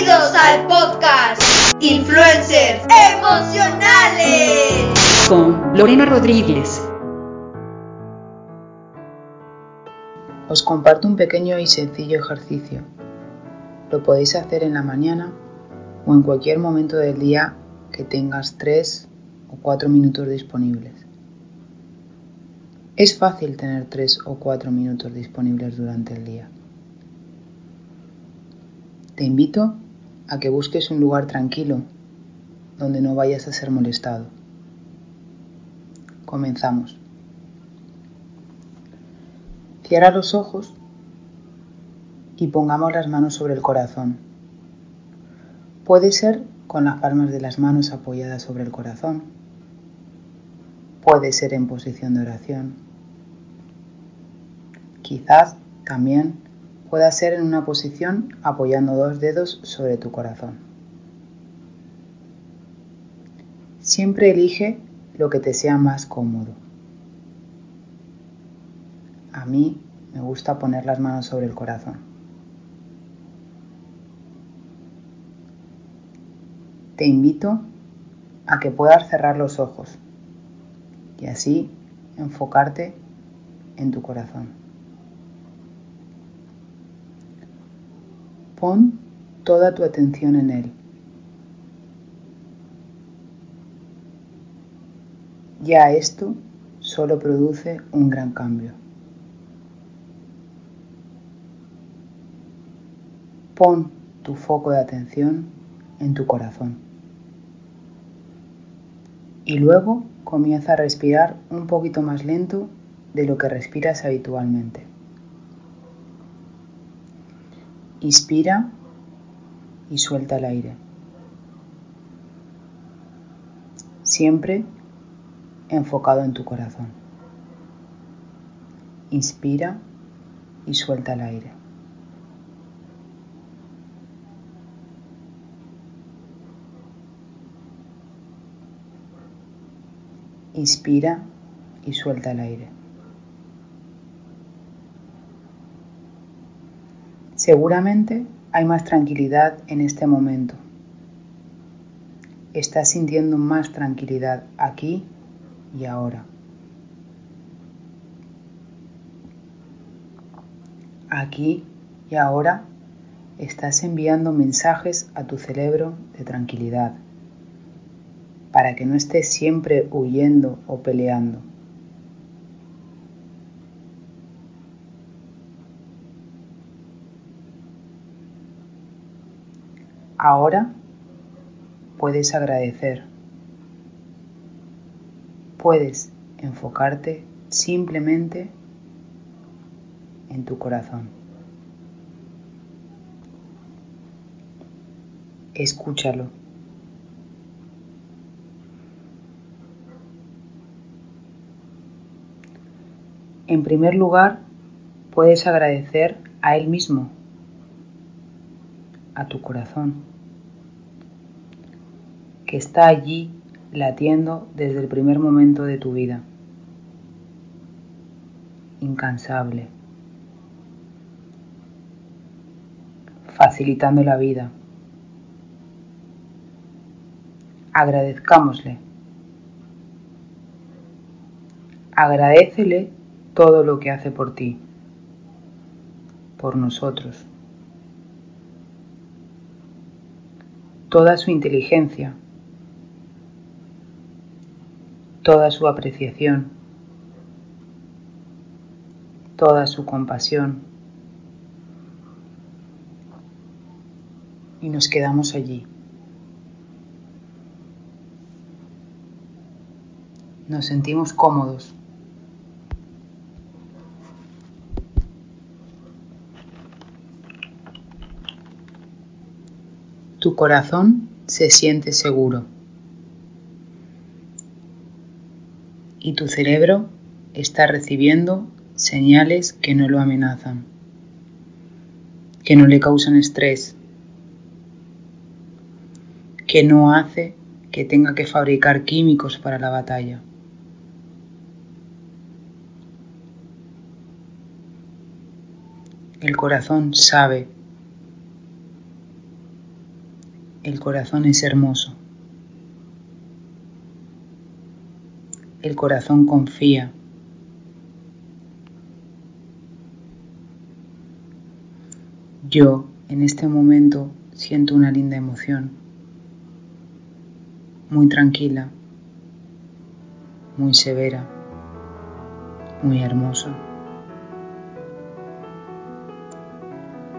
Bienvenidos al podcast Influencers Emocionales con Lorena Rodríguez. Os comparto un pequeño y sencillo ejercicio. Lo podéis hacer en la mañana o en cualquier momento del día que tengas 3 o 4 minutos disponibles. Es fácil tener 3 o 4 minutos disponibles durante el día. Te invito a que busques un lugar tranquilo donde no vayas a ser molestado. Comenzamos. Cierra los ojos y pongamos las manos sobre el corazón. Puede ser con las palmas de las manos apoyadas sobre el corazón. Puede ser en posición de oración. Quizás también pueda ser en una posición apoyando dos dedos sobre tu corazón. Siempre elige lo que te sea más cómodo. A mí me gusta poner las manos sobre el corazón. Te invito a que puedas cerrar los ojos y así enfocarte en tu corazón. Pon toda tu atención en Él. Ya esto solo produce un gran cambio. Pon tu foco de atención en tu corazón. Y luego comienza a respirar un poquito más lento de lo que respiras habitualmente. Inspira y suelta el aire. Siempre enfocado en tu corazón. Inspira y suelta el aire. Inspira y suelta el aire. Seguramente hay más tranquilidad en este momento. Estás sintiendo más tranquilidad aquí y ahora. Aquí y ahora estás enviando mensajes a tu cerebro de tranquilidad para que no estés siempre huyendo o peleando. Ahora puedes agradecer. Puedes enfocarte simplemente en tu corazón. Escúchalo. En primer lugar, puedes agradecer a Él mismo, a tu corazón que está allí latiendo desde el primer momento de tu vida, incansable, facilitando la vida. Agradezcámosle. Agradecele todo lo que hace por ti, por nosotros. Toda su inteligencia, toda su apreciación, toda su compasión. Y nos quedamos allí. Nos sentimos cómodos. Tu corazón se siente seguro. y tu cerebro está recibiendo señales que no lo amenazan, que no le causan estrés, que no hace que tenga que fabricar químicos para la batalla. El corazón sabe El corazón es hermoso. El corazón confía. Yo en este momento siento una linda emoción, muy tranquila, muy severa, muy hermosa.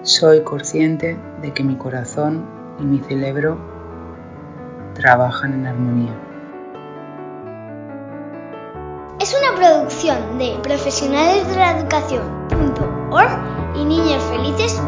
Soy consciente de que mi corazón y mi cerebro trabajan en armonía. Es una producción de profesionales de la educación.org y niñosfelices.es.